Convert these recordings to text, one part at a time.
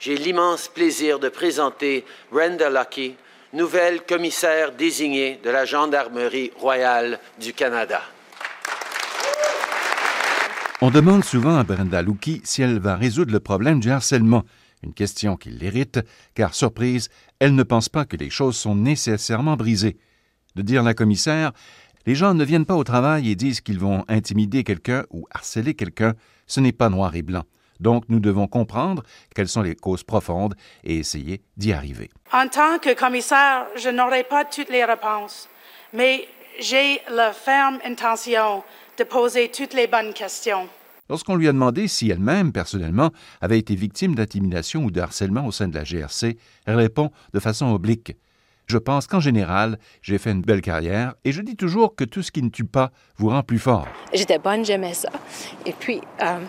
J'ai l'immense plaisir de présenter Brenda Lucky, nouvelle commissaire désignée de la Gendarmerie royale du Canada. On demande souvent à Brenda Lucky si elle va résoudre le problème du harcèlement, une question qui l'irrite, car surprise, elle ne pense pas que les choses sont nécessairement brisées. De dire la commissaire, les gens ne viennent pas au travail et disent qu'ils vont intimider quelqu'un ou harceler quelqu'un, ce n'est pas noir et blanc. Donc nous devons comprendre quelles sont les causes profondes et essayer d'y arriver. En tant que commissaire, je n'aurai pas toutes les réponses, mais j'ai la ferme intention de poser toutes les bonnes questions. Lorsqu'on lui a demandé si elle-même, personnellement, avait été victime d'intimidation ou de harcèlement au sein de la GRC, elle répond de façon oblique. Je pense qu'en général, j'ai fait une belle carrière et je dis toujours que tout ce qui ne tue pas vous rend plus fort. J'étais bonne, j'aimais ça. Et puis, euh,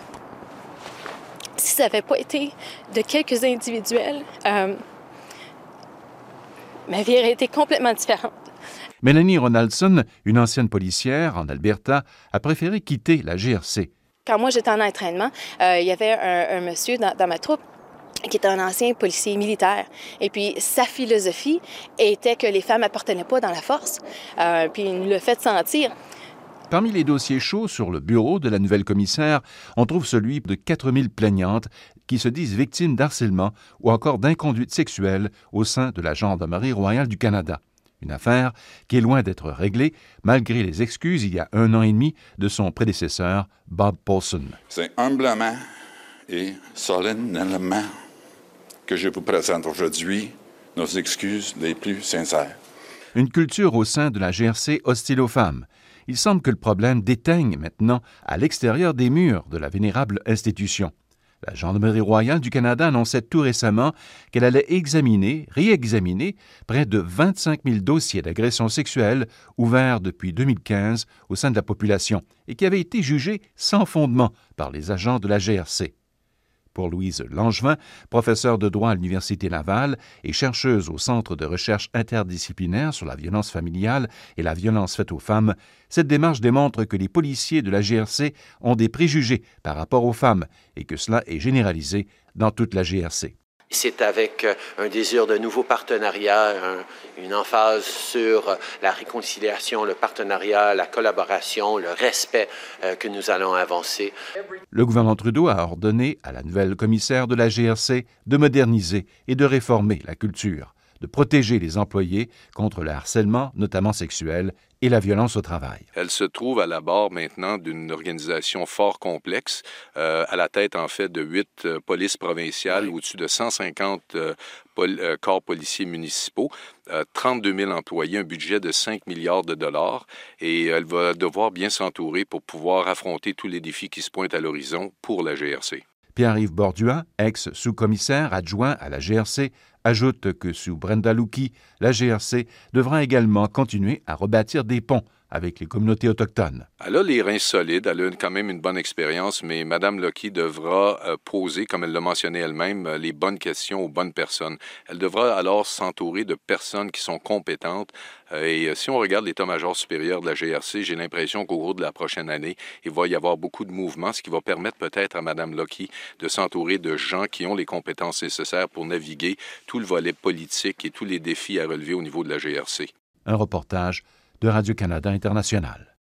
si ça n'avait pas été de quelques individuels, euh, ma vie aurait été complètement différente. Mélanie Ronaldson, une ancienne policière en Alberta, a préféré quitter la GRC. Quand moi j'étais en entraînement, euh, il y avait un, un monsieur dans, dans, ma troupe qui était un ancien policier militaire. Et puis sa philosophie était que les femmes n'appartenaient pas dans la force. Euh, puis il nous le fait sentir. Parmi les dossiers chauds sur le bureau de la nouvelle commissaire, on trouve celui de 4000 plaignantes qui se disent victimes d'harcèlement ou encore d'inconduite sexuelle au sein de la Gendarmerie royale du Canada. Une affaire qui est loin d'être réglée, malgré les excuses il y a un an et demi de son prédécesseur, Bob Paulson. C'est humblement et solennellement que je vous présente aujourd'hui nos excuses les plus sincères. Une culture au sein de la GRC hostile aux femmes. Il semble que le problème déteigne maintenant à l'extérieur des murs de la vénérable institution. La Gendarmerie royale du Canada annonçait tout récemment qu'elle allait examiner, réexaminer près de 25 000 dossiers d'agression sexuelle ouverts depuis 2015 au sein de la population et qui avaient été jugés sans fondement par les agents de la GRC. Pour Louise Langevin, professeure de droit à l'Université Laval et chercheuse au Centre de recherche interdisciplinaire sur la violence familiale et la violence faite aux femmes, cette démarche démontre que les policiers de la GRC ont des préjugés par rapport aux femmes et que cela est généralisé dans toute la GRC. C'est avec un désir de nouveaux partenariats, un, une emphase sur la réconciliation, le partenariat, la collaboration, le respect euh, que nous allons avancer. Le gouvernement Trudeau a ordonné à la nouvelle commissaire de la GRC de moderniser et de réformer la culture, de protéger les employés contre le harcèlement, notamment sexuel, et la violence au travail. Elle se trouve à la barre maintenant d'une organisation fort complexe, euh, à la tête en fait de huit euh, polices provinciales, oui. au-dessus de 150 euh, pol corps policiers municipaux, 32 000 employés, un budget de 5 milliards de dollars, et elle va devoir bien s'entourer pour pouvoir affronter tous les défis qui se pointent à l'horizon pour la GRC. Pierre-Yves Bordua, ex-sous-commissaire adjoint à la GRC, ajoute que sous Brenda Lucky, la GRC devra également continuer à rebâtir des ponts avec les communautés autochtones. Elle a les reins solides, elle a quand même une bonne expérience, mais Mme Lucky devra euh, poser, comme elle l'a mentionné elle-même, euh, les bonnes questions aux bonnes personnes. Elle devra alors s'entourer de personnes qui sont compétentes. Euh, et si on regarde l'état-major supérieur de la GRC, j'ai l'impression qu'au cours de la prochaine année, il va y avoir beaucoup de mouvements, ce qui va permettre peut-être à Mme Lucky de s'entourer de gens qui ont les compétences nécessaires pour naviguer tout le volet politique et tous les défis à relever au niveau de la GRC. Un reportage de Radio-Canada International.